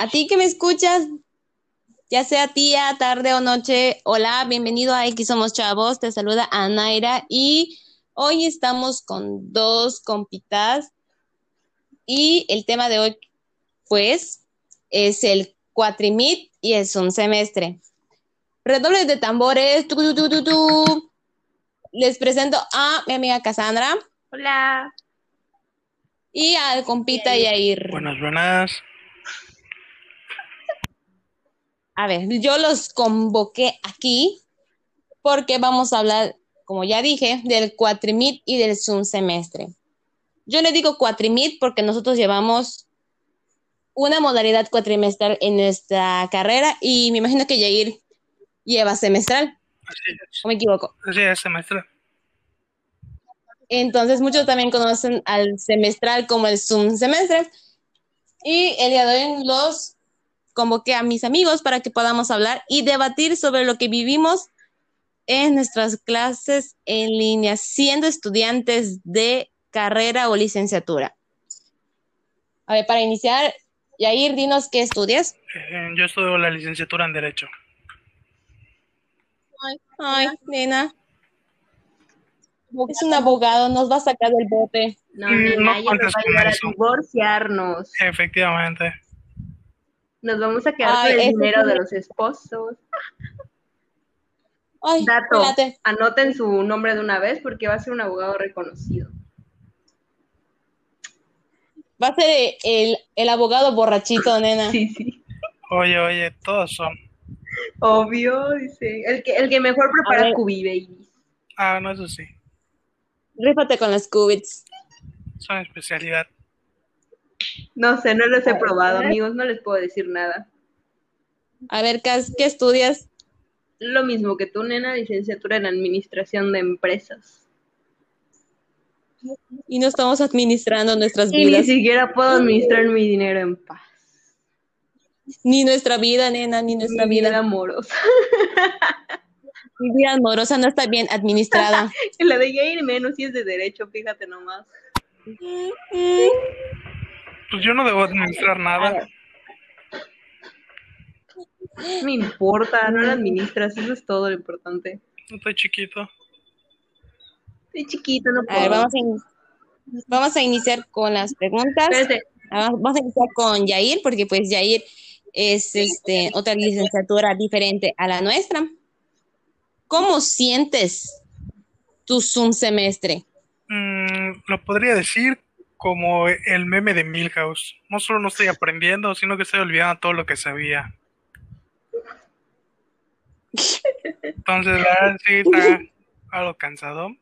a ti que me escuchas, ya sea día, tarde o noche, hola, bienvenido a X Somos Chavos, te saluda Anaira y hoy estamos con dos compitas y el tema de hoy, pues, es el cuatrimit y es un semestre. Redobles de tambores, les presento a mi amiga Cassandra. Hola. Y al compita Yair. Buenas, buenas. A ver, yo los convoqué aquí porque vamos a hablar, como ya dije, del cuatrimit y del semestre. Yo le digo cuatrimit porque nosotros llevamos una modalidad cuatrimestral en nuestra carrera y me imagino que Yair lleva semestral. ¿O me equivoco? Sí, es semestral. Entonces muchos también conocen al semestral como el Zoom semestre. Y el día de hoy los convoqué a mis amigos para que podamos hablar y debatir sobre lo que vivimos en nuestras clases en línea, siendo estudiantes de carrera o licenciatura. A ver, para iniciar, Yair, dinos qué estudias. Eh, yo estudio la licenciatura en Derecho. Ay, ay, nena. Es un abogado, nos va a sacar del bote. No, nena, ella nos va a ayudar a divorciarnos. Efectivamente. Nos vamos a quedar con el dinero de los esposos. Ay, Dato, anoten su nombre de una vez porque va a ser un abogado reconocido. Va a ser el, el abogado borrachito, nena. Sí, sí. Oye, oye, todos son. Obvio, dice. El que, el que mejor prepara Cubi Babies. Ah, no, eso sí. Rífate con las cubits. Son especialidad. No sé, no los he probado, amigos, no les puedo decir nada. A ver, ¿qué estudias? Lo mismo que tú, nena, licenciatura en administración de empresas. Y no estamos administrando nuestras y vidas. Ni siquiera puedo administrar mi dinero en paz. Ni nuestra vida, nena, ni nuestra mi vida. vida amorosa. Mi vida amorosa no está bien administrada. La de Yair menos si es de derecho, fíjate nomás. Pues yo no debo administrar nada. No me importa, no la administras, eso es todo lo importante. No estoy chiquito. Estoy chiquito, no A puedo. ver, vamos a, in- vamos a iniciar con las preguntas. Espérate, Ah, Vamos a iniciar con Yair, porque pues Yair es este otra licenciatura diferente a la nuestra. ¿Cómo sientes tu Zoom semestre? Mm, lo podría decir como el meme de Milhouse. No solo no estoy aprendiendo, sino que estoy olvidando todo lo que sabía. Entonces, la verdad, sí está algo cansado.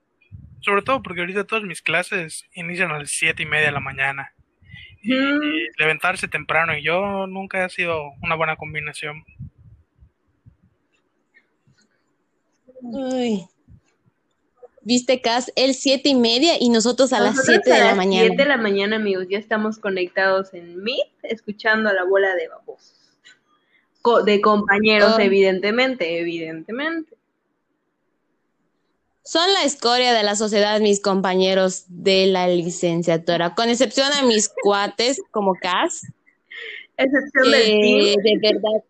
Sobre todo porque ahorita todas mis clases inician a las siete y media de la mañana. Y Mm. levantarse temprano y yo nunca ha sido una buena combinación. Uy. Viste, Cas, el siete y media y nosotros a las nosotros siete de a la las mañana. siete de la mañana, amigos, ya estamos conectados en Meet, escuchando a la bola de babosos. Co- de compañeros, Oh. evidentemente, evidentemente. Son la escoria de la sociedad, mis compañeros de la licenciatura, con excepción a mis cuates como Cas, Excepción del que team. de verdad,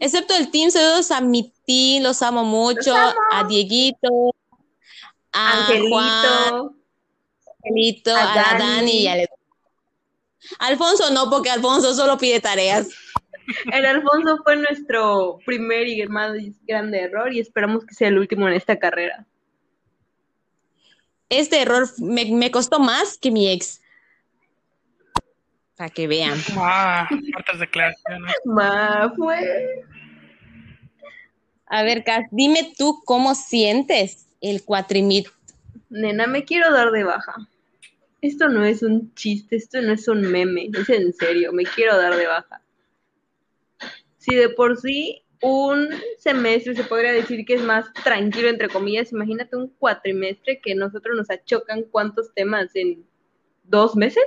excepto el team, saludos a mi team, los amo mucho, amo. a Dieguito, a Juan, Angelito. Angelito, a a, la Dani. Dani y a Le- Alfonso no, porque Alfonso solo pide tareas. El Alfonso fue nuestro primer y más grande error y esperamos que sea el último en esta carrera. Este error me, me costó más que mi ex. Para que vean. Ah, declaraciones. Ma, fue. A ver, Cas, dime tú cómo sientes el cuatrimit. Nena, me quiero dar de baja. Esto no es un chiste, esto no es un meme, es en serio, me quiero dar de baja. Si de por sí un semestre se podría decir que es más tranquilo, entre comillas, imagínate un cuatrimestre que nosotros nos achocan cuántos temas en dos meses,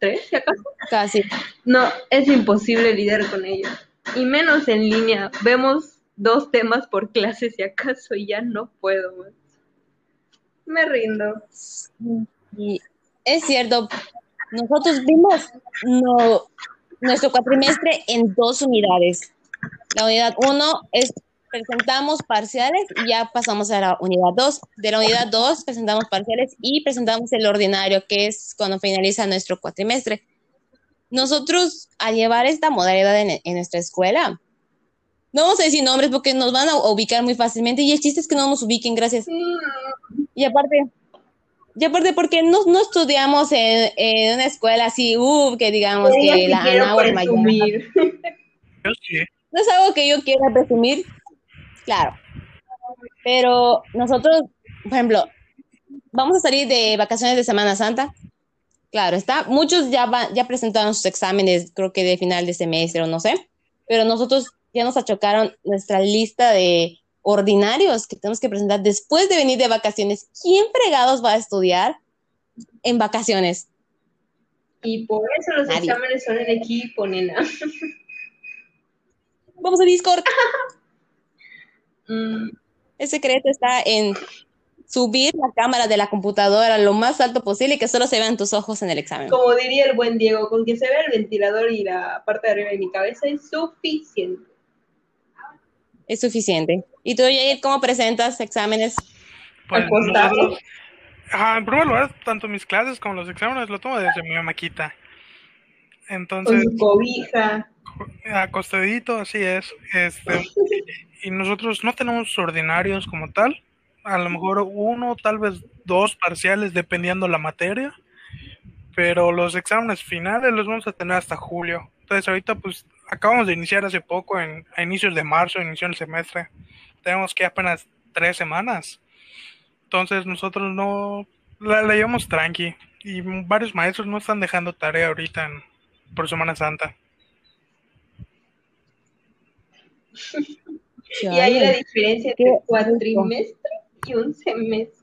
tres, si acaso. Casi. No, es imposible lidiar con ello. Y menos en línea. Vemos dos temas por clase si acaso y ya no puedo más. Me rindo. Es cierto, nosotros vimos, no, nuestro cuatrimestre en dos unidades. La unidad 1 es presentamos parciales y ya pasamos a la unidad 2. De la unidad 2 presentamos parciales y presentamos el ordinario, que es cuando finaliza nuestro cuatrimestre. Nosotros, al llevar esta modalidad en, en nuestra escuela, no vamos a decir nombres porque nos van a ubicar muy fácilmente y el chiste es que no nos ubiquen, gracias. Y aparte, y aparte porque no, no estudiamos en, en, una escuela así, uh, que digamos que la Ana mayor. No es algo que yo quiera presumir, claro. Pero nosotros, por ejemplo, vamos a salir de vacaciones de Semana Santa. Claro, está. Muchos ya, van, ya presentaron sus exámenes, creo que de final de semestre o no sé. Pero nosotros ya nos achocaron nuestra lista de ordinarios que tenemos que presentar después de venir de vacaciones. ¿Quién fregados va a estudiar en vacaciones? Y por eso los Nadie. exámenes son en equipo, nena. Vamos a Discord. mm. El secreto está en subir la cámara de la computadora lo más alto posible y que solo se vean tus ojos en el examen. Como diría el buen Diego, con que se vea el ventilador y la parte de arriba de mi cabeza es suficiente es suficiente. ¿Y tú, Jair, cómo presentas exámenes? Pues, ajá, en primer lugar, tanto mis clases como los exámenes lo tomo desde mi maquita. Entonces. Con cobija. Acostadito, así es. Este, y nosotros no tenemos ordinarios como tal. A lo mejor uno, tal vez dos parciales, dependiendo la materia. Pero los exámenes finales los vamos a tener hasta julio. Entonces, ahorita, pues acabamos de iniciar hace poco, en, a inicios de marzo, inició el semestre. Tenemos que apenas tres semanas. Entonces nosotros no la, la llevamos tranqui. Y varios maestros no están dejando tarea ahorita en, por Semana Santa. y hay la diferencia entre cuatrimestre y un semestre.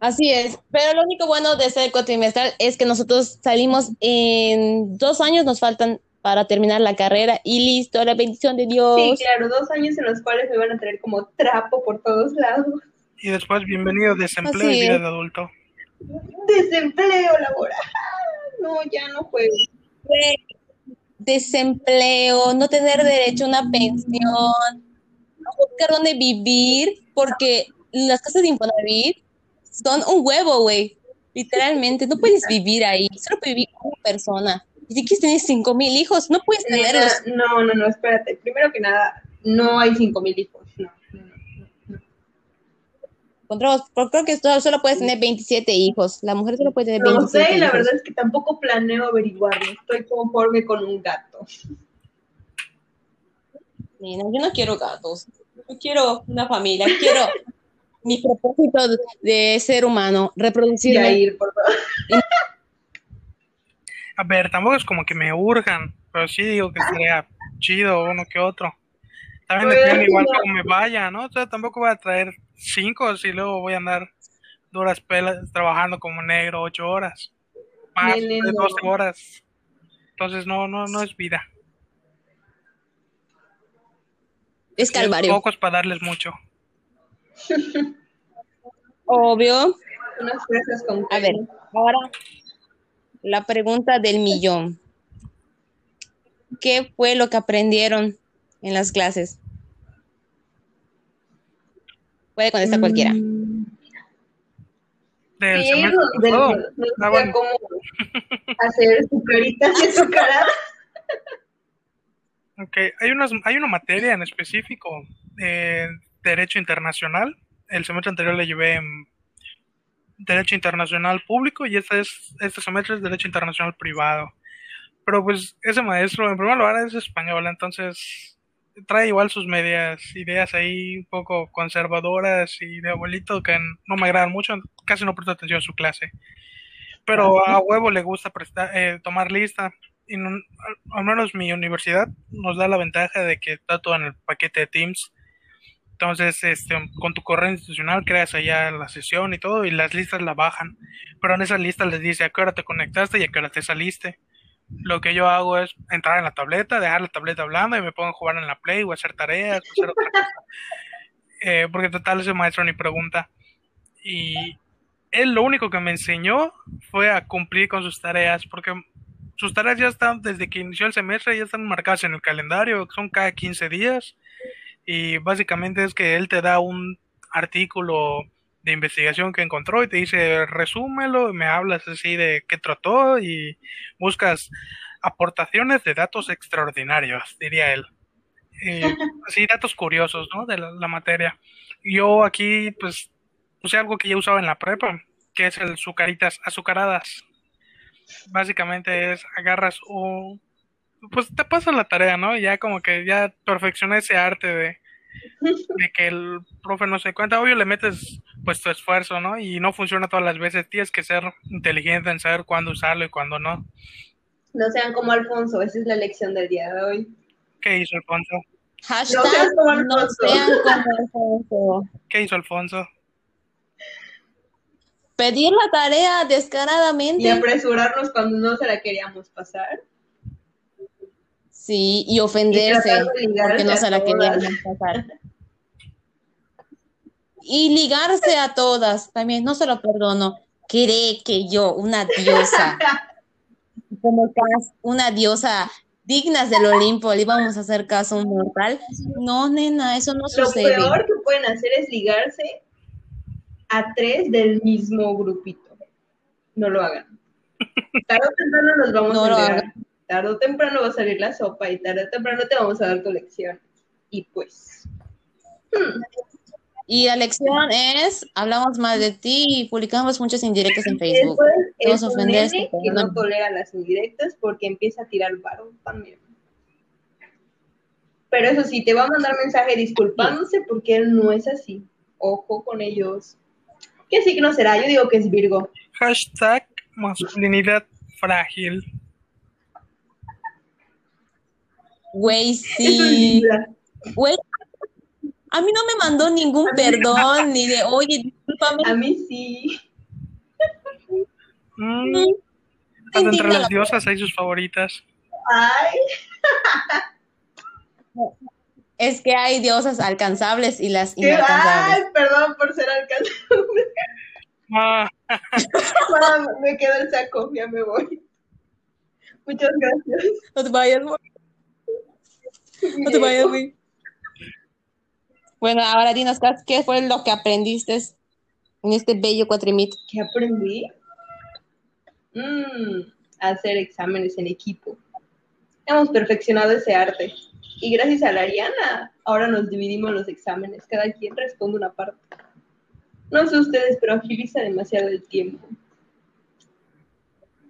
Así es, pero lo único bueno de ser cuatrimestral es que nosotros salimos en dos años, nos faltan para terminar la carrera y listo, la bendición de Dios. Sí, claro, dos años en los cuales me van a traer como trapo por todos lados. Y después, bienvenido desempleo y vida de adulto. Desempleo laboral. No, ya no juego. Desempleo, no tener derecho a una pensión, no buscar dónde vivir, porque las casas de Infonavit son un huevo, güey. Literalmente, no puedes vivir ahí, solo puede vivir una persona. Y si quieres tener cinco mil hijos, no puedes tenerlos. No, no, no, espérate. Primero que nada, no hay cinco mil hijos, no. Encontramos, creo que solo puedes tener 27 hijos. La mujer solo puede tener 27 No sé, hijos. la verdad es que tampoco planeo averiguarlo. Estoy conforme con un gato. Mira, yo no quiero gatos. Yo quiero una familia. Quiero mi propósito de ser humano, reproducirme. Ir, por favor. A ver, tampoco es como que me urjan, pero sí digo que sería chido uno que otro. También Pues, depende igual no. cómo me vaya, ¿no? O sea, tampoco voy a traer cinco si luego voy a andar duras pelas trabajando como negro ocho horas. Más de. 12 horas. Entonces no, no, no es vida. Es calvario. Poco es para darles mucho. Obvio. Unas fresas con A ver, ahora la pregunta del millón. ¿Qué fue lo que aprendieron en las clases? Puede contestar cualquiera. Mm, Del Sí, del- Ah, bueno. cómo hacer su carita y su cara. Ok, hay, unas, hay una materia en específico de Derecho Internacional. El semestre anterior le llevé en Derecho Internacional Público y este, es, este semestre es Derecho Internacional Privado. Pero pues ese maestro, en primer lugar, es español, entonces trae igual sus medias ideas ahí un poco conservadoras y de abuelito que no me agradan mucho, casi no presto atención a su clase. Pero a huevo le gusta prestar, eh, tomar lista y no- al menos mi universidad nos da la ventaja de que está todo en el paquete de Teams. Entonces, este, con tu correo institucional creas allá la sesión y todo, y las listas la bajan. Pero en esa lista les dice a qué hora te conectaste y a qué hora te saliste. Lo que yo hago es entrar en la tableta, dejar la tableta hablando y me pongo a jugar en la Play o hacer tareas o hacer otra cosa. Eh, porque total ese maestro ni pregunta. Y él lo único que me enseñó fue a cumplir con sus tareas, porque sus tareas ya están, desde que inició el semestre, ya están marcadas en el calendario, son cada 15 días. Y básicamente es que él te da un artículo de investigación que encontró y te dice, resúmelo, me hablas así de qué trató y buscas aportaciones de datos extraordinarios, diría él. Eh, así, datos curiosos, ¿no? De la, materia. Yo aquí, pues, puse algo que ya usaba en la prepa, que es el sucaritas azucaradas. Básicamente es, agarras un... Pues te pasa la tarea, ¿no? Ya como que ya perfecciona ese arte de, de que el profe no se cuenta. Obvio le metes pues tu esfuerzo, ¿no? Y no funciona todas las veces. Tienes que ser inteligente en saber cuándo usarlo y cuándo no. No sean como Alfonso, esa es la lección del día de hoy. ¿Qué hizo Alfonso? Hashtag no sean como Alfonso. ¿Qué hizo Alfonso? Pedir la tarea descaradamente. Y apresurarnos cuando no se la queríamos pasar. Sí, y ofenderse porque no se la queríamos pasar. Y ligarse a todas, también no se lo perdono. Cree que yo, una diosa, como una diosa dignas del Olimpo, le íbamos a hacer caso a un mortal. No, nena, eso no sucede. Lo peor que pueden hacer es ligarse a tres del mismo grupito. No lo hagan. Tarde o temprano nos vamos a ligar. Tarde o temprano va a salir la sopa y tarde o temprano te vamos a dar tu lección. Y pues. Hmm. Y la lección es, hablamos más de ti y publicamos muchas indirectas en Facebook. es un que no tolera las indirectas porque empieza a tirar varón también. Pero eso sí, te va a mandar mensaje disculpándose porque él no es así. Ojo con ellos. ¿Qué signo será? Yo digo que es Virgo. Hashtag masculinidad frágil. Güey, sí. Güey, a mí no me mandó ningún perdón, ni de, oye, discúlpame. A mí sí. Mm. entre las diosas hay sus favoritas. Ay. Es que hay diosas alcanzables y las inalcanzables. Ay, perdón por ser alcanzable. Ah. me quedo el saco, ya me voy. Muchas gracias. No te vayas. No te vayas, güey. Bueno, ahora dinos, ¿qué fue lo que aprendiste en este bello cuatrimit? ¿Qué aprendí? Mm, hacer exámenes en equipo. Hemos perfeccionado ese arte. Y gracias a la Ariana, ahora nos dividimos los exámenes. Cada quien responde una parte. No sé ustedes, pero agiliza demasiado el tiempo.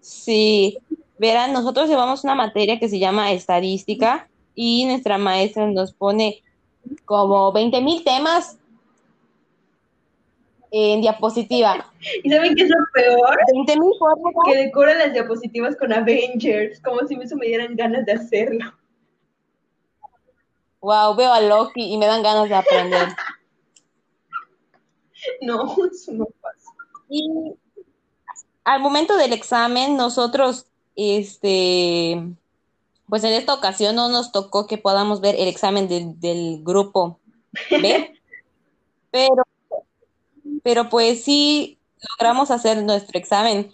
Sí, verán, nosotros llevamos una materia que se llama estadística y nuestra maestra nos pone como 20 mil temas en diapositiva. ¿Y saben qué es lo peor? 20 mil Que decoran las diapositivas con Avengers, como si eso me dieran ganas de hacerlo. Wow, veo a Loki y me dan ganas de aprender. no, eso no pasa. Y al momento del examen, nosotros, este, pues en esta ocasión no nos tocó que podamos ver el examen del grupo B, pero, pero pues sí logramos hacer nuestro examen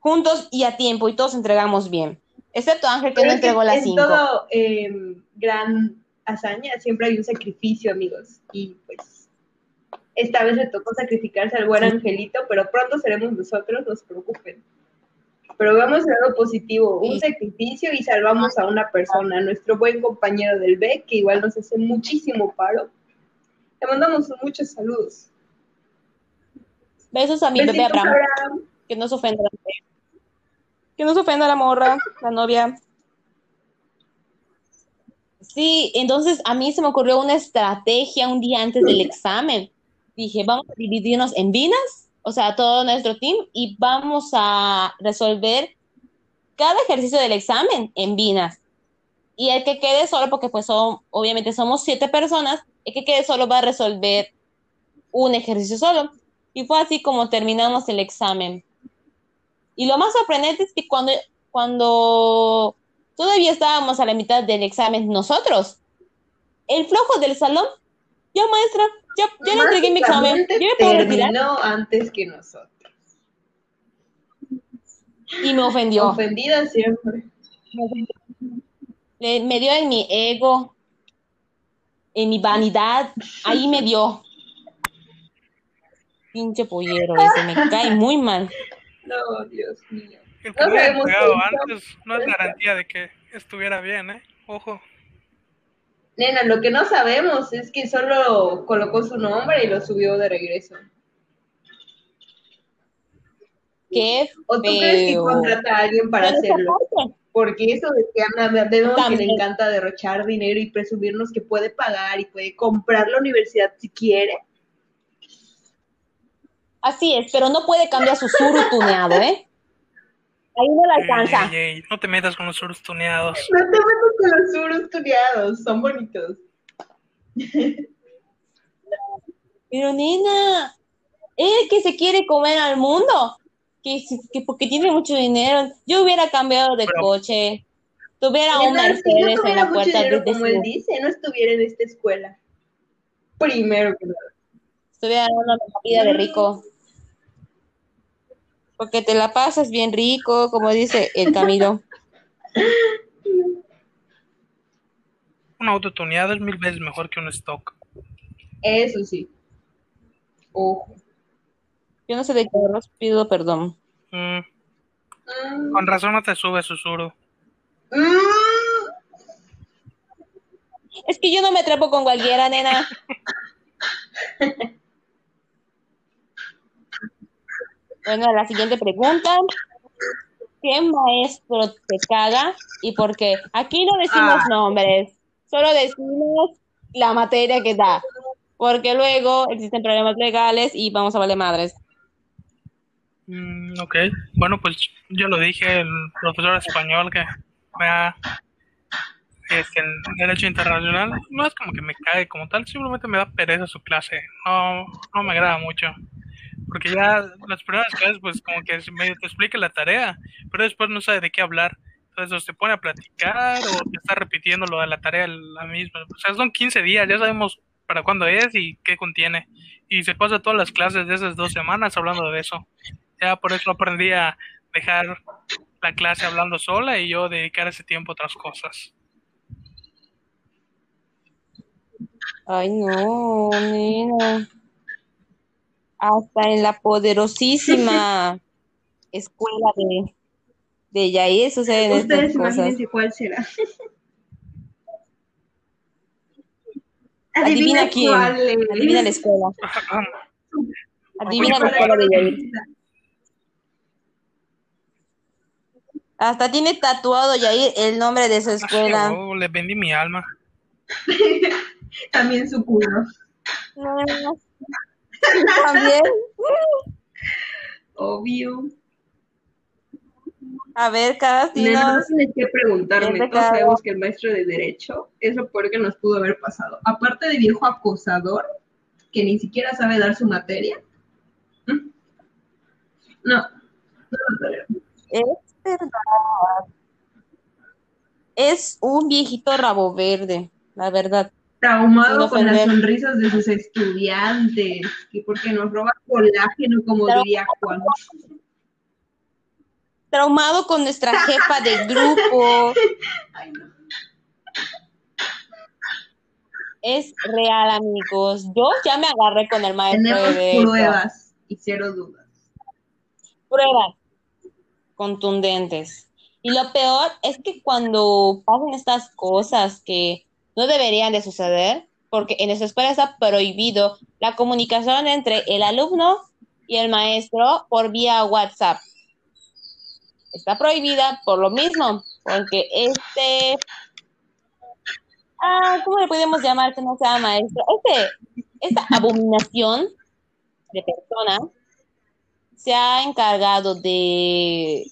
juntos y a tiempo y todos entregamos bien, excepto Ángel que no entregó las cinco. todo em, gran hazaña siempre hay un sacrificio, amigos, y pues esta vez le tocó sacrificarse al buen angelito, pero pronto seremos nosotros, no se preocupen pero veamos el lado positivo, un sacrificio y salvamos a una persona, nuestro buen compañero del B, que igual nos hace muchísimo paro. Le mandamos muchos saludos. Besos a mi bebé Abraham, que no se ofenda. Que no se ofenda la morra, la novia. Sí, entonces a mí se me ocurrió una estrategia un día antes del examen. Dije, vamos a dividirnos en vinas o sea, todo nuestro team, y vamos a resolver cada ejercicio del examen en Vinas. Y el que quede solo, porque pues son, obviamente somos siete personas, el que quede solo va a resolver un ejercicio solo. Y fue así como terminamos el examen. Y lo más sorprendente es que cuando, cuando todavía estábamos a la mitad del examen nosotros, el flojo del salón, ya maestra, ya, ya le entregué mi examen. Yo me puedo terminó antes que nosotros. Y me ofendió. Ofendida siempre. Le- me dio en mi ego, en mi vanidad, ahí me dio. Pinche pollero ese, me cae muy mal. No, Dios mío. El No que hizo. antes no es garantía de que estuviera bien, ¿eh? Ojo. Nena, lo que no sabemos es que solo colocó su nombre y lo subió de regreso. Qué ¿O tú crees que contrata a alguien para hacerlo? Porque eso de que Ana vemos que le También. encanta derrochar dinero y presumirnos que puede pagar y puede comprar la universidad si quiere. Así es, pero no puede cambiar su suru tuneado, ¿eh? Ahí no la alcanza. ey, ey, no te metas con los surus tuneados. No te metas con los suros tuneados, son bonitos. Pero nena, él que se quiere comer al mundo, que, si- que porque tiene mucho dinero, yo hubiera cambiado de Pero- coche, tuviera un Mercedes en tuviera la mucho puerta dinero de, como él dice, no estuviera en esta escuela. Primero que nada. estuviera dando una vida de rico. Porque te la pasas bien rico, como dice el Camilo. Un auto tuneado es mil veces mejor que un stock. Eso sí. Ojo. Yo no sé de carros, pido perdón. Mm, Mm. con razón no te sube susuro. Mm. Es que yo no me atrapo con cualquiera, nena. Bueno, la siguiente pregunta. ¿Qué maestro te caga y por qué? Aquí no decimos Ah. nombres, solo decimos la materia que da, porque luego existen problemas legales y vamos a valer madres. Mm, ok, bueno, pues yo lo dije, el profesor español que me ha en Derecho Internacional, no es como que me cae como tal, simplemente me da pereza su clase, no, no me agrada mucho. Porque ya las primeras clases, pues como que medio te explica la tarea, pero después no sabe de qué hablar. Entonces, o se pone a platicar o te está repitiendo lo de la tarea la misma. O sea, son 15 días, ya sabemos para cuándo es y qué contiene. Y se pasa todas las clases de esas dos semanas hablando de eso. Ya por eso aprendí a dejar la clase hablando sola y yo dedicar ese tiempo a otras cosas. Ay, no, nena. Hasta en la poderosísima escuela de, de Yair suceden Ustedes estas cosas. imagínense cuál será. Adivina quién. cuál es. Adivina la escuela. Adivina la escuela de Yair. Hasta tiene tatuado Yair el nombre de su escuela. Oh, le vendí mi alma. También su culo. No. También. Obvio. A ver, cada no dinos. tienes que preguntarme. Todos sabemos que el maestro de Derecho es lo peor que nos pudo haber pasado. Aparte de viejo acosador, que ni siquiera sabe dar su materia. ¿Mm? No. No lo. Es verdad. Es un viejito rabo verde, la verdad. Traumado con las sonrisas de sus estudiantes. Que porque nos roba colágeno, como Traumado. diría Juan. Traumado con nuestra jefa de grupo. Ay, no. Es real, amigos. Yo ya me agarré con el maestro Tenemos de pruebas y cero dudas. Pruebas contundentes. Y lo peor es que cuando pasan estas cosas que no deberían de suceder, porque en nuestra escuela está prohibido la comunicación entre el alumno y el maestro por vía WhatsApp. Está prohibida por lo mismo, porque este, ah, ¿cómo le podemos llamar que no sea maestro? Este, esta abominación de persona se ha encargado de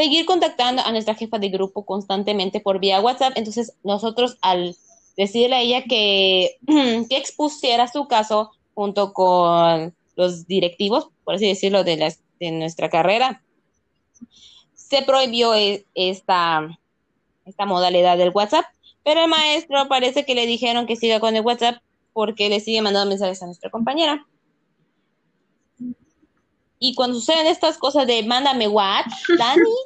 seguir contactando a nuestra jefa de grupo constantemente por vía WhatsApp. Entonces, nosotros al decirle a ella que, expusiera su caso junto con los directivos, por así decirlo, de, las, de nuestra carrera, se prohibió e- esta, esta modalidad del WhatsApp. Pero el maestro parece que le dijeron que siga con el WhatsApp porque le sigue mandando mensajes a nuestra compañera. Y cuando suceden estas cosas de mándame what, Dani,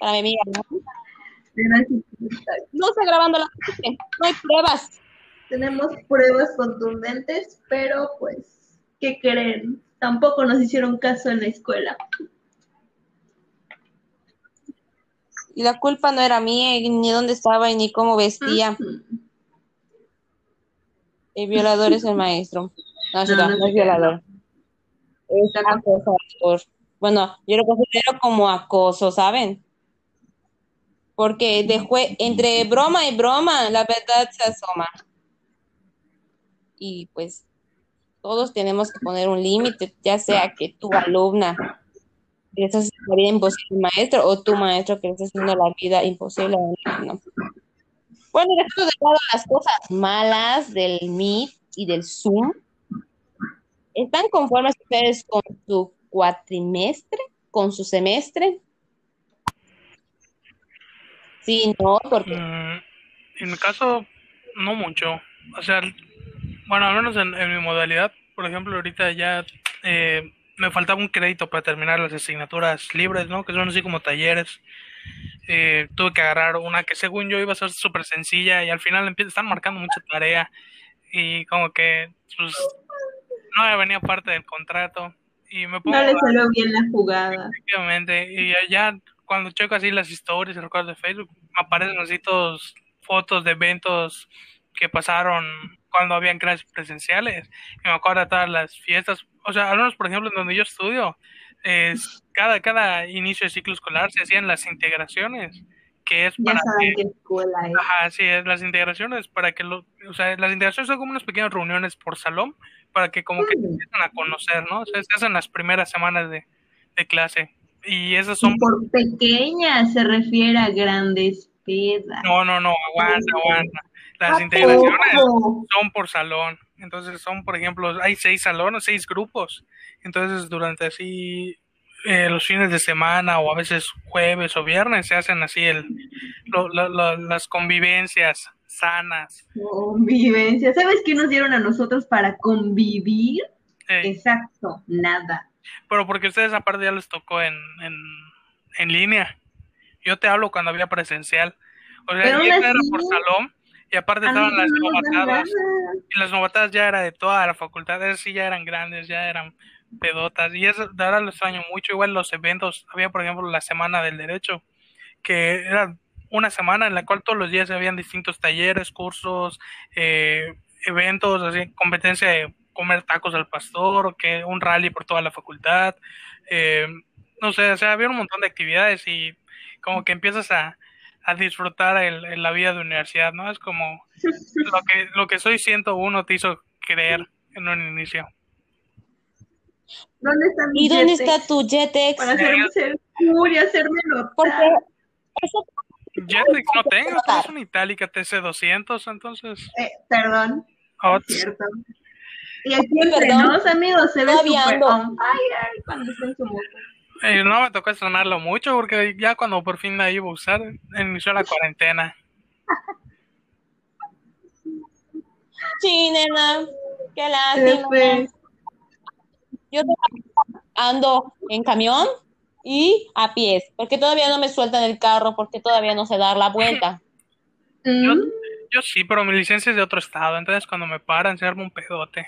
para mi amiga, ¿no? No está grabando la no hay pruebas. Tenemos pruebas contundentes, pero pues, ¿qué creen? Tampoco nos hicieron caso en la escuela. Y la culpa no era mía, ni dónde estaba, y ni cómo vestía. El violador es el maestro. No, No, es violador. Es acosador. Bueno, yo lo considero como acoso, ¿saben? Porque de jue- entre broma y broma, la verdad se asoma. Y pues todos tenemos que poner un límite, ya sea que tu alumna le haciendo la vida imposible maestro o tu maestro que le está haciendo la vida imposible. Bueno, dejando de lado las cosas malas del Meet y del Zoom, ¿están conformes ustedes con su cuatrimestre, con su semestre? Sí, no, porque Mm, en mi caso, no mucho. O sea, bueno, al menos en, en mi modalidad, por ejemplo, ahorita ya eh, me faltaba un crédito para terminar las asignaturas libres, ¿no? Que son así como talleres. Eh, tuve que agarrar una que según yo iba a ser súper sencilla y al final están marcando mucha tarea y como que pues no me venía parte del contrato y me pongo No le salió bien la jugada. Efectivamente, y ya cuando checo así las historias y recuerdos de Facebook, me aparecen así todos fotos de eventos que pasaron cuando habían clases presenciales. Y me acuerdo de todas las fiestas, o sea, al menos por ejemplo en donde yo estudio, es cada, cada inicio de ciclo escolar se hacían las integraciones, que es para que escuela es. Ajá, sí, es las integraciones para que lo, o sea, las integraciones son como unas pequeñas reuniones por salón para que como que se Mm. empiezan a conocer, ¿no? O sea, se hacen las primeras semanas de, de clase y esas son, por pequeña se refiere a grandes pedas. no, no, no, aguanta, aguanta. Las ¿A integraciones poco? son por salón, entonces son, por ejemplo, hay seis salones, seis grupos, entonces durante así eh, los fines de semana o a veces jueves o viernes se hacen así el, lo- lo- lo- las convivencias sanas. Convivencia. ¿Sabes qué nos dieron a nosotros para convivir? Exacto, nada. Pero porque ustedes aparte ya les tocó en, en, en línea. Yo te hablo cuando había presencial. O sea, era por salón y aparte estaban las no novatadas. Y las novatadas ya era de toda la facultad. Esas sí ya eran grandes, ya eran pedotas. Y eso de ahora lo extraño mucho. Igual los eventos. Había, por ejemplo, la Semana del Derecho, que era una semana en la cual todos los días habían distintos talleres, cursos, eh, eventos, así, competencia de comer tacos al pastor, o que un rally por toda la facultad, eh, no sé, o sea, había un montón de actividades y como que empiezas a, a disfrutar el, el- la vida de universidad, ¿no? Es como lo que, lo que soy 101 te hizo creer en un inicio. ¿Dónde está mi ¿y dónde Yetex? está tu Jetex? Para hacerme ser cool y hacerme Porque notar. eso Jetix no tengo, es una Itálica TC200, entonces... Eh, perdón, oh, cierto. Y aquí entre perdón. nos, amigos, se ve ando. on fire cuando está en su moto. eh, no me tocó estrenarlo mucho porque ya cuando por fin la iba a usar, inició la cuarentena. Sí, nena, qué lástima. Yo ando en camión y a pies, porque todavía no me sueltan el carro, porque todavía no sé dar la vuelta. Yo, Mm, yo sí, pero mi licencia es de otro estado, entonces cuando me paran se arma un pedote.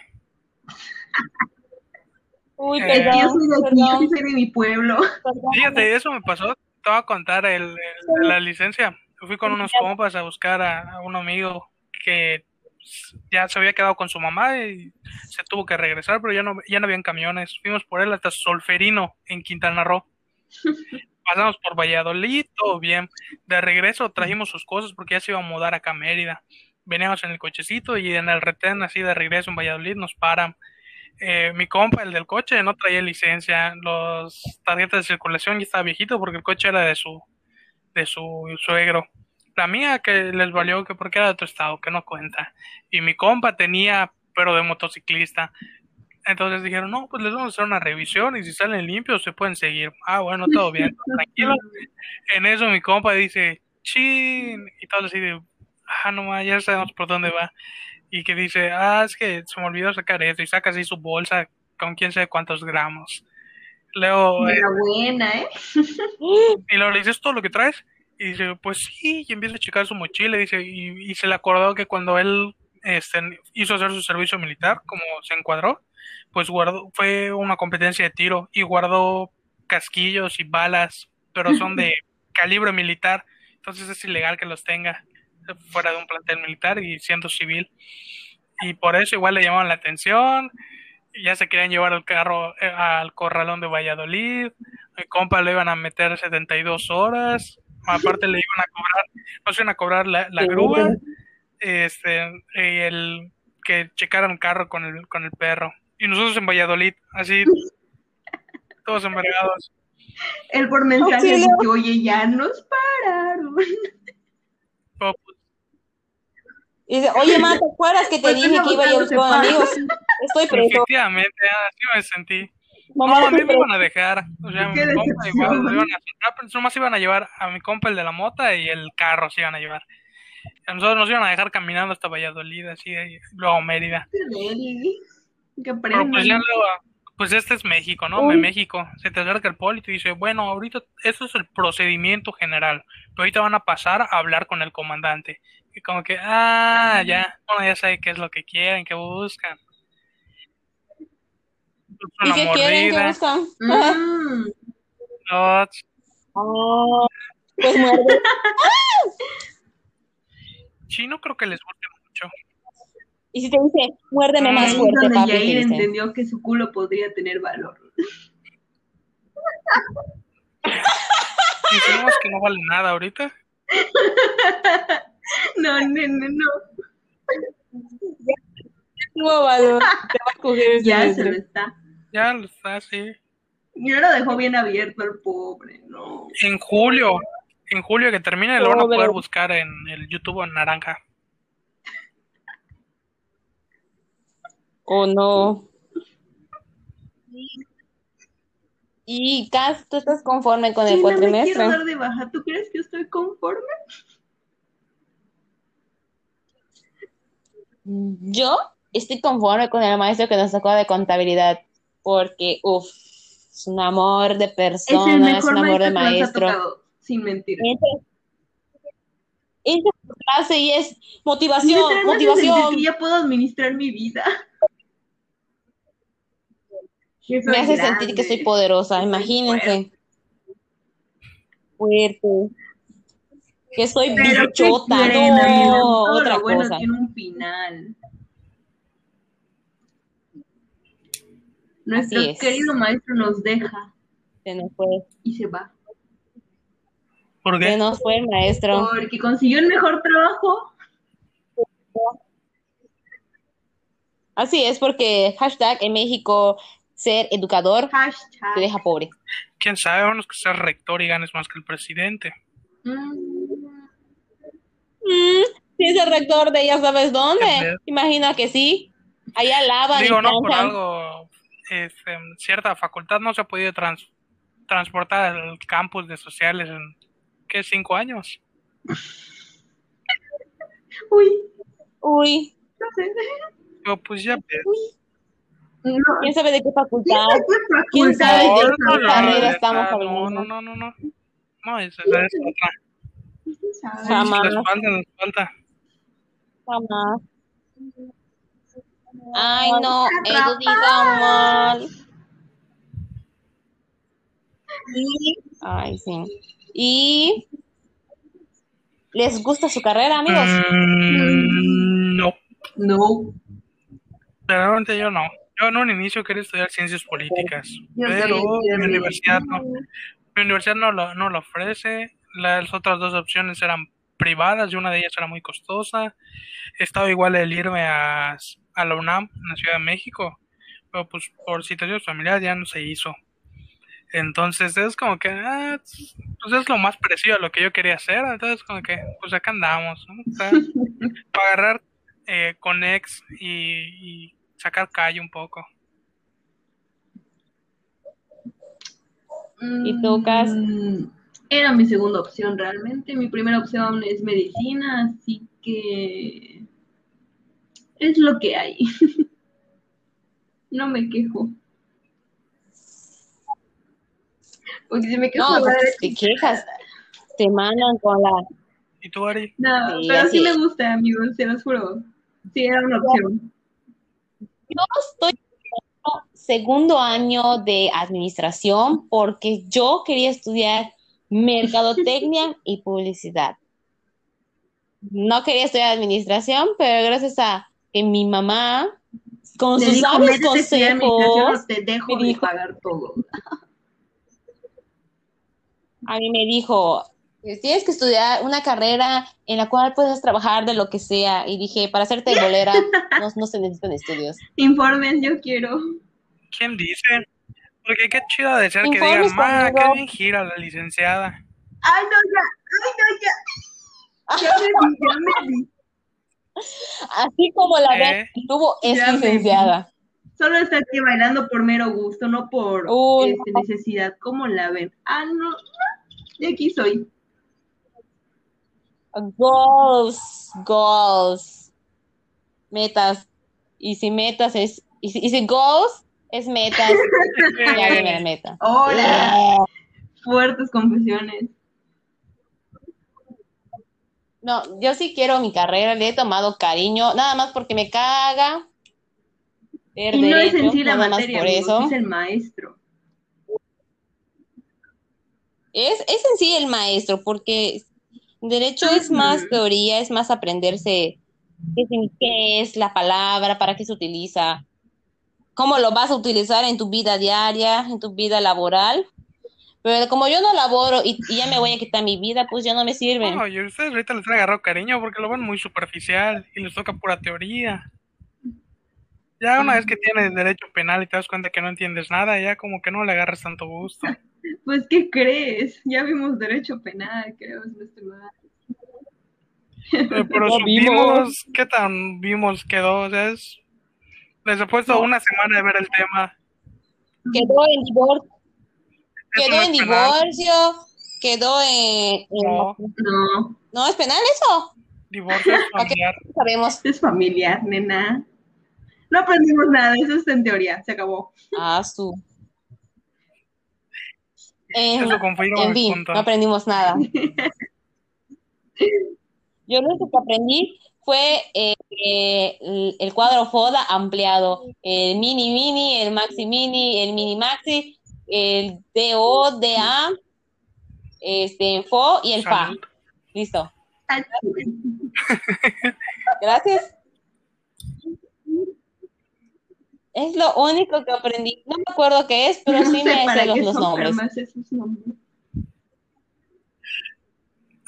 Uy, Eh, perdón, yo soy de aquí, yo soy de mi pueblo. perdón. Fíjate, eso me pasó, te voy a contar el, el- la licencia. Fui con unos compas a buscar a, a un amigo que ya se había quedado con su mamá y se tuvo que regresar, pero ya no, ya no habían camiones. Fuimos por él hasta Solferino, en Quintana Roo. Pasamos por Valladolid, todo bien. De regreso trajimos sus cosas porque ya se iba a mudar acá a Mérida. Veníamos en el cochecito y en el retén, así de regreso en Valladolid, nos paran. Eh, mi compa, el del coche, no traía licencia. Los tarjetas de circulación ya estaba viejito porque el coche era de su, de su suegro. La mía que les valió que porque era de otro estado, que no cuenta. Y mi compa tenía, pero de motociclista. Entonces dijeron, no, pues les vamos a hacer una revisión y si salen limpios se pueden seguir. Ah, bueno, todo bien, tranquilo. En eso mi compa dice, chin, y todo así de, ah, no más, ya sabemos por dónde va. Y que dice, ah, es que se me olvidó sacar esto y saca así su bolsa con quién sabe cuántos gramos. Leo, eh, Enhorabuena, ¿eh? y luego le dices todo lo que traes. Y dice, pues sí, y empieza a checar su mochila. Dice, y, y se le acordó que cuando él este, hizo hacer su servicio militar, como se encuadró, pues guardó, fue una competencia de tiro y guardó casquillos y balas, pero son de calibre militar, entonces es ilegal que los tenga fuera de un plantel militar y siendo civil. Y por eso igual le llamaban la atención, ya se querían llevar el carro eh, al corralón de Valladolid, mi compa le iban a meter 72 horas, aparte le iban a cobrar, no se iban a cobrar la, la grúa, este, y el que checaran carro con el, con el perro. Y nosotros en Valladolid, así, todos envergados. Él por mensaje dice, oye, ya nos pararon. Pues, Y dice, oye, ma, ¿te acuerdas que te ¿Por qué dije que iba a ir con amigos? Estoy preso. efectivamente, así me sentí. Mamá, no, a mí me iban a dejar. O sea, Qué mi compa igual, me iban a soltar, pero nomás iban a llevar a mi compa el de la mota y el carro se iban a llevar. A nosotros nos iban a dejar caminando hasta Valladolid, así, y luego Mérida. Que Pero pues aprendan. ya luego, pues este es México, ¿no? Uy. En México se te acerca el poli y te dice, bueno, ahorita eso es el procedimiento general, pero ahorita van a pasar a hablar con el comandante. Y como que, ah, ya, bueno, ya sabe qué es lo que quieren, qué buscan. ¿Y qué quieren? ¿Qué buscan? Mm, no, Ah, pues muerde. sí, no creo que les guste mucho. Y si te dice, muérdeme más fuerte, donde papi, Yair entendió que su culo podría tener valor. Es que no vale nada ahorita. No, no, no, no. Tuvo valor. Te va a coger ese Ya se lo está. Ya lo está así. Y no lo dejó bien abierto el pobre, no. En julio, en julio que termine, lo van a poder buscar en el YouTube en naranja. Oh, no. Y Cas, ¿tú estás conforme con el Sí, no me cuatrimestre? quiero dar de baja. ¿Tú crees que estoy conforme? Yo estoy conforme con el maestro que nos tocó de contabilidad, porque, uff, es un amor de persona, es un amor de maestro tocado, sin mentir. Entra entra a tu clase y es motivación, motivación. que ya puedo administrar mi vida. Me hace sentir que soy poderosa, imagínense. Fuerte. Que soy Pero ¿qué bichota, quieren, no, otra bueno cosa. tiene un final. Nuestro Así es. querido maestro nos deja Se nos fue, y se va. ¿Por se qué? nos fue el maestro. Porque consiguió un mejor trabajo. Así es, porque hashtag en México ser educador te deja pobre. ¿Quién sabe? A menos que seas rector y ganes más que el presidente. Mm, Mm, si es el rector de ya sabes Qué dónde. Imagina que sí. Allá lavan y Digo, no, por algo, este, cierta facultad no se ha podido trans- transportar al campus de sociales en, ¿qué? ¿Cinco años? Uy, Uy, no sé. Pero pues ya ves. No, ¿quién sabe de qué facultad? ¿qué ¿Quién facultad sabe es de qué no, carrera no, estamos no, hablando? No, no, no, no. No, esa es otra. Jamás. Ay, no, Edu diga mal. Y, ay, sí. Y, ¿les gusta su carrera, amigos? Mm, no, No. realmente yo no. Yo en un inicio quería estudiar ciencias políticas, Yo pero mi universidad no. Mi universidad no lo, no lo ofrece. Las otras dos opciones eran privadas y una de ellas era muy costosa. Estaba igual el irme a, a la UNAM, en la Ciudad de México, pero pues por situaciones familiares ya no se hizo. Entonces es como que, ah, pues es lo más parecido a lo que yo quería hacer. Entonces como que, pues acá andamos, ¿no? O sea, para agarrar eh, con ex y, y sacar calle un poco. ¿Y tú, Cas? Mm, Era mi segunda opción realmente. Mi primera opción es medicina, así que es lo que hay. No me quejo. Porque si me No, de- te quejas, te mandan con la... ¿Y tú, Ari? No, Sí, pero sí me gusta, amigos, se los juro. Sí, era una opción. Yo estoy en segundo año de administración porque yo quería estudiar mercadotecnia y publicidad. No quería estudiar administración, pero gracias a que mi mamá, con sus dijo, sabios consejos, te dejo me dijo- pagar todo. a mí me dijo, tienes que estudiar una carrera en la cual puedas trabajar de lo que sea. Y dije, para hacerte bolera no, no se necesitan estudios. Informen, yo quiero. ¿Quién dice? Porque qué chido de ser que digan, ma, conmigo". qué bien gira la licenciada. Ay, no, ya. Ay, no, ya. Ya me vi, ya me vi. Así como la ¿Eh? ven, tuvo es Ya licenciada. Solo está aquí bailando por mero gusto, no por Uy, este, necesidad. ¿Cómo la ven? Ah, no. Y aquí soy. Goals, goals, metas. Y si metas es, y si, y si goals es metas, ya viene la meta. Hola. Fuertes confesiones. No, yo sí quiero mi carrera, le he tomado cariño, nada más porque me caga ver Y no es derecho, en sí la materia, por eso. es el maestro. Es, es en sí el maestro, porque derecho es más teoría, es más aprenderse qué es la palabra, para qué se utiliza, cómo lo vas a utilizar en tu vida diaria, en tu vida laboral. Pero como yo no laboro y, y ya me voy a quitar mi vida, pues ya no me sirve. No, y ustedes ahorita les han agarrado cariño porque lo ven muy superficial y les toca pura teoría. Ya una vez que tienes derecho penal y te das cuenta que no entiendes nada, ya como que no le agarras tanto gusto. Pues, ¿qué crees? Ya vimos derecho penal, creo, no estoy mal. Eh, Pero supimos vimos. qué tan vimos quedó, o sea, es... Les he puesto una semana de ver el tema. Quedó en divorcio, quedó no en es divorcio, quedó en, No, No, ¿No es penal eso? divorcio es ¿Para qué familiar. sabemos? es familiar, nena. No aprendimos nada, eso está en teoría, se acabó. Ah, su. Confirma en fin, punto. no aprendimos nada. Yo lo único que aprendí fue eh, eh, el, cuadro FODA ampliado, el mini mini, el maxi mini, el mini maxi, el DO, DA, este, FO y el FA. Listo. Gracias. Es lo único que aprendí. No me acuerdo qué es, pero no sí sé me sé los, esos nombres.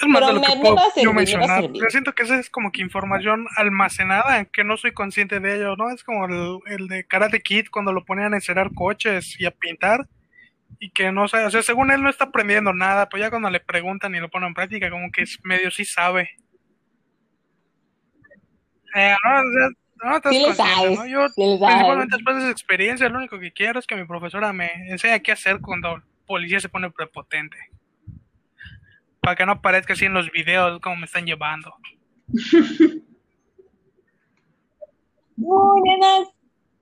Es más Pero de lo me- que puedo servir, yo mencionar. Yo siento que esa es como que información almacenada, que no soy consciente de ello, ¿no? Es como el, el de Karate Kid cuando lo ponían a encerar coches y a pintar, y que no sabe, o sea, según él no está aprendiendo nada, pues ya cuando le preguntan y lo ponen en práctica, como que es medio sí sabe. Eh, no, o sea, no estás Sí le sabes, ¿no? Yo sí le sabes. principalmente después de esa experiencia, lo único que quiero es que mi profesora me enseñe qué hacer cuando el policía se pone prepotente. Para que no parezca así en los videos como me están llevando. Uy, nena,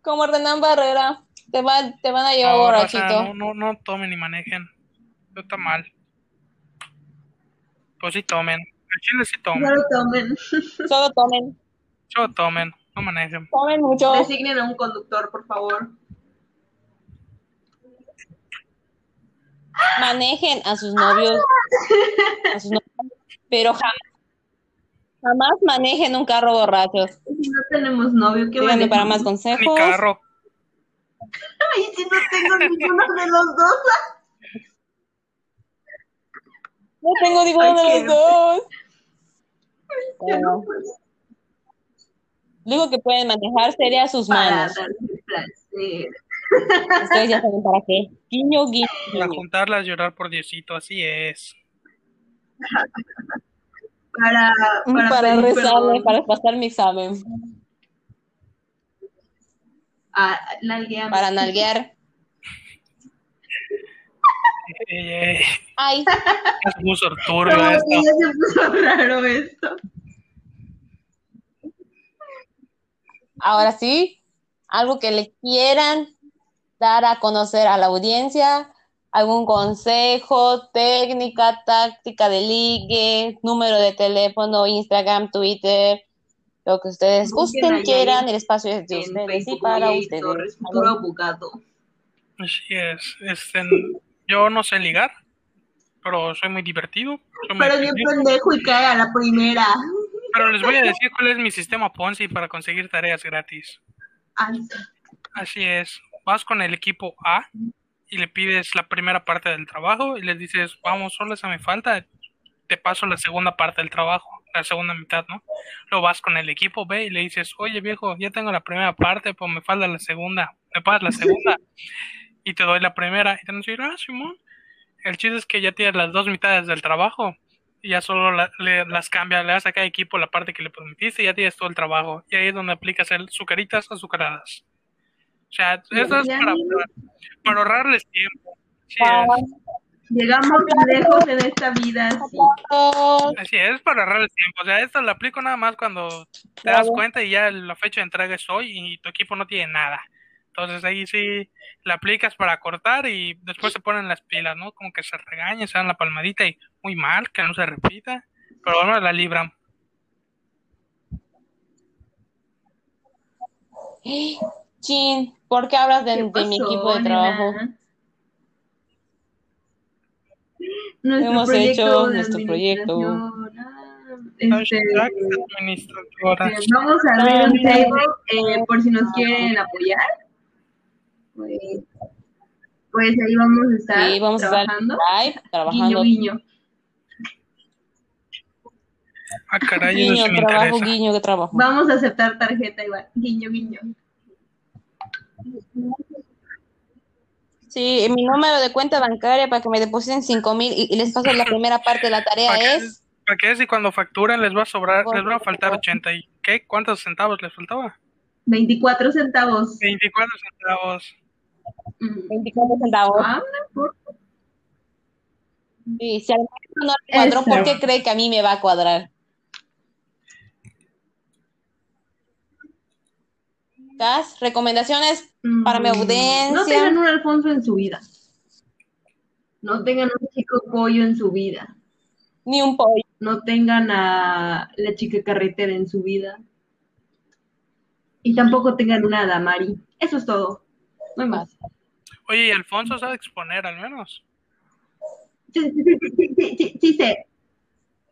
como Renan Barrera, te, va, te van a llevar No, borrachito. no, no, no tomen ni manejen. Eso está mal. Pues sí tomen. El chile sí tomen. No lo tomen. Solo tomen, Solo tomen. No manejen. tomen mucho. Designen a un conductor, por favor. Manejen a sus novios, a sus novios, pero jamás, jamás manejen un carro borrachos. Si no tenemos novio, ¿qué Díganme para más manejamos? Mi consejos. carro. Ay, si no tengo ninguno de los dos. No tengo ninguno Ay, de los dos. Bueno, lo único que pueden manejar sería sus para manos. placer. Ustedes ya saben para qué. Guiño, guiño, Para juntarlas, llorar por Diosito. Así es. Para, para, Para rezarle, perdón. para pasar mi examen. Ah. Para nalguear. Eh, Ay, es muy turbio Como esto. se puso raro esto. ahora sí, algo que le quieran dar a conocer a la audiencia algún consejo, técnica, táctica de ligue, número de teléfono, Instagram, Twitter, lo que ustedes gusten, quieran, el espacio es de ustedes y para ustedes. Torres, futuro abogado. Así es. Este, yo no sé ligar, pero soy muy divertido. soy muy Pero bien atendido. pendejo y cae a la primera. Pero les voy a decir cuál es mi sistema Ponzi para conseguir tareas gratis. Así es. Vas con el equipo A y le pides la primera parte del trabajo y les dices, vamos, solo esa me falta, te paso la segunda parte del trabajo, la segunda mitad, ¿no? Luego vas con el equipo B y le dices, oye viejo, ya tengo la primera parte, pues me falta la segunda, me pagas la segunda y te doy la primera. Y te van a decir, ah, Simón. El chiste es que ya tienes las dos mitades del trabajo y ya solo la- le- las cambias, le das a cada equipo la parte que le prometiste y ya tienes todo el trabajo. Y ahí es donde aplicas el sucaritas azucaradas. Sea, eso es para, para ahorrarles tiempo. Sí, Ah. Llegamos lejos en esta vida, sí. Así es, para ahorrarles tiempo. O sea, esto lo aplico nada más cuando te das cuenta y ya la fecha de entrega es hoy y tu equipo no tiene nada. Entonces ahí sí la aplicas para cortar y después se ponen las pilas, ¿no? Como que se regañan, se dan la palmadita y muy mal, que no se repita. Pero bueno, la libran. Chin, ¿por qué hablas de, ¿Qué de mi equipo de nena? trabajo? Nuestro Hemos proyecto hecho de nuestro proyecto. ah, Este, eh, vamos a abrir un table eh, por si nos quieren apoyar. Pues, pues ahí vamos a estar Sí, vamos a estar trabajando. live, trabajando. Guiño, guiño. Ah, caray, Guiño, me trabajo, interesa. guiño, que trabajo. Vamos a aceptar tarjeta igual. Guiño, guiño. Sí, mi número de cuenta bancaria para que me depositen cinco mil y, y les paso la primera parte de la tarea ¿Para qué? es ¿Para qué si cuando facturan les va a sobrar, les va a faltar 80 y qué? ¿Cuántos centavos les faltaba? 24 centavos. 24 centavos. Mm. 24 centavos. Ah, no importa. Sí, si al no le cuadró, Eso. ¿por qué cree que a mí me va a cuadrar? ¿Das? Recomendaciones para mi Mm, audiencia. No tengan un Alfonso en su vida. No tengan un chico pollo en su vida. ni un pollo. No tengan a la chica carretera en su vida. Y tampoco tengan una Damari. Eso es todo. No hay más. Oye, y Alfonso sabe exponer al menos. Sí, sí, sí, sí, sí, sí, sí sé.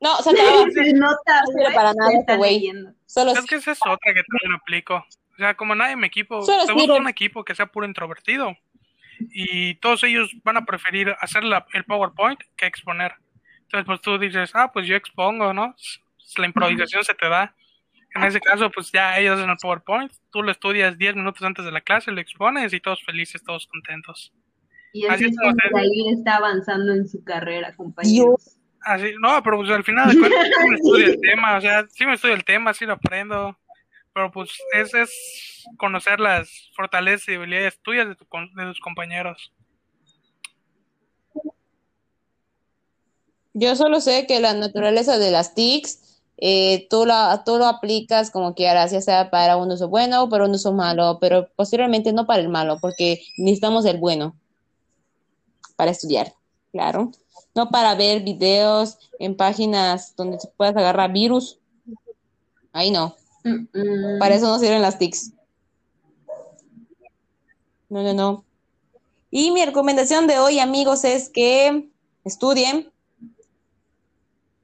No, se acaba. Se nota, No sirve para nada este está güey. leyendo. Solo Es que esa es otra que también aplico. O sea, como nadie en mi equipo, Solo te busca un equipo que sea puro introvertido. Y todos ellos van a preferir hacer la- el PowerPoint que exponer. Entonces, pues tú dices, ah, pues yo expongo, ¿no? La improvisación se te da. En ese caso, pues ya ellos hacen el PowerPoint, tú lo estudias 10 minutos antes de la clase, lo expones y todos felices, todos contentos. Y así es como se- está avanzando en su carrera, compañeros. Así, no, pero pues al final de cuentas sí me estudio el tema, o sea, sí me estudio el tema, sí lo aprendo, pero pues es, es conocer las fortalezas y debilidades tuyas de, tu, de tus compañeros. Yo solo sé que la naturaleza de las TICs, eh, tú, la, tú lo aplicas como quieras, ya sea para un uso bueno o para un uso malo, pero posteriormente no para el malo, porque necesitamos el bueno para estudiar, claro. No para ver videos en páginas donde se puedas agarrar virus. Ahí no, Mm, mm. para eso no sirven las TICs. No, no, no. Y mi recomendación de hoy, amigos, es que estudien,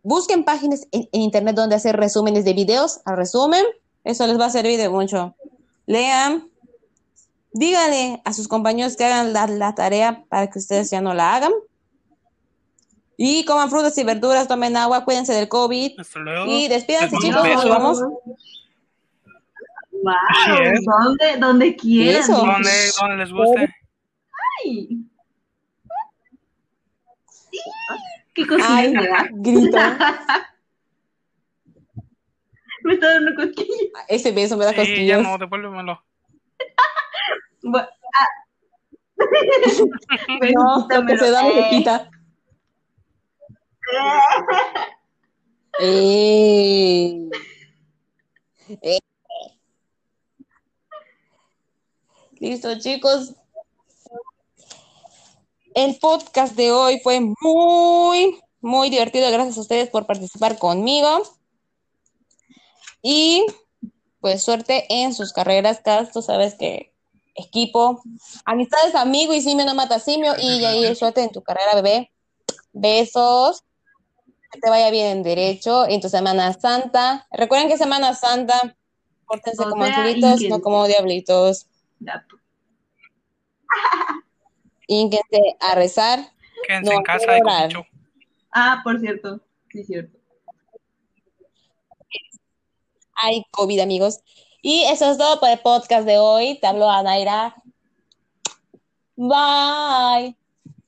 busquen páginas en, en internet donde hacer resúmenes de videos, al resumen, eso les va a servir de mucho. Lean, díganle a sus compañeros que hagan la, la tarea para que ustedes ya no la hagan. Y coman frutas y verduras, tomen agua, cuídense del COVID. Hasta luego. Y despídanse, chicos, nos besos. Wow, Así es. donde, donde quieran. Eso. Donde, donde les guste. Ay. ¿Qué cosilla Ay, me grito. Me está dando cosquillas. Ese beso me da Sí, ya cosquillas. no, devuélvemelo. Bu- ah. No, lo que se da se Eh. quita. Eh. Eh. Listo, chicos. el podcast de hoy fue muy, muy divertido. Gracias a ustedes por participar conmigo. Y pues suerte en sus carreras, Cas. Tú sabes que equipo, amistades, amigo y simio no mata simio. Y ahí suerte en tu carrera, bebé. Besos. Que te vaya bien en derecho en tu Semana Santa. Recuerden que Semana Santa, pórtense O como angelitos, no como diablitos. Gato. Ínquense a rezar. Quédense No, en casa orar. comicho. Ah, por cierto. Sí, cierto. Hay COVID, amigos. Y eso es todo por el podcast de hoy. Te hablo a Naira. Bye.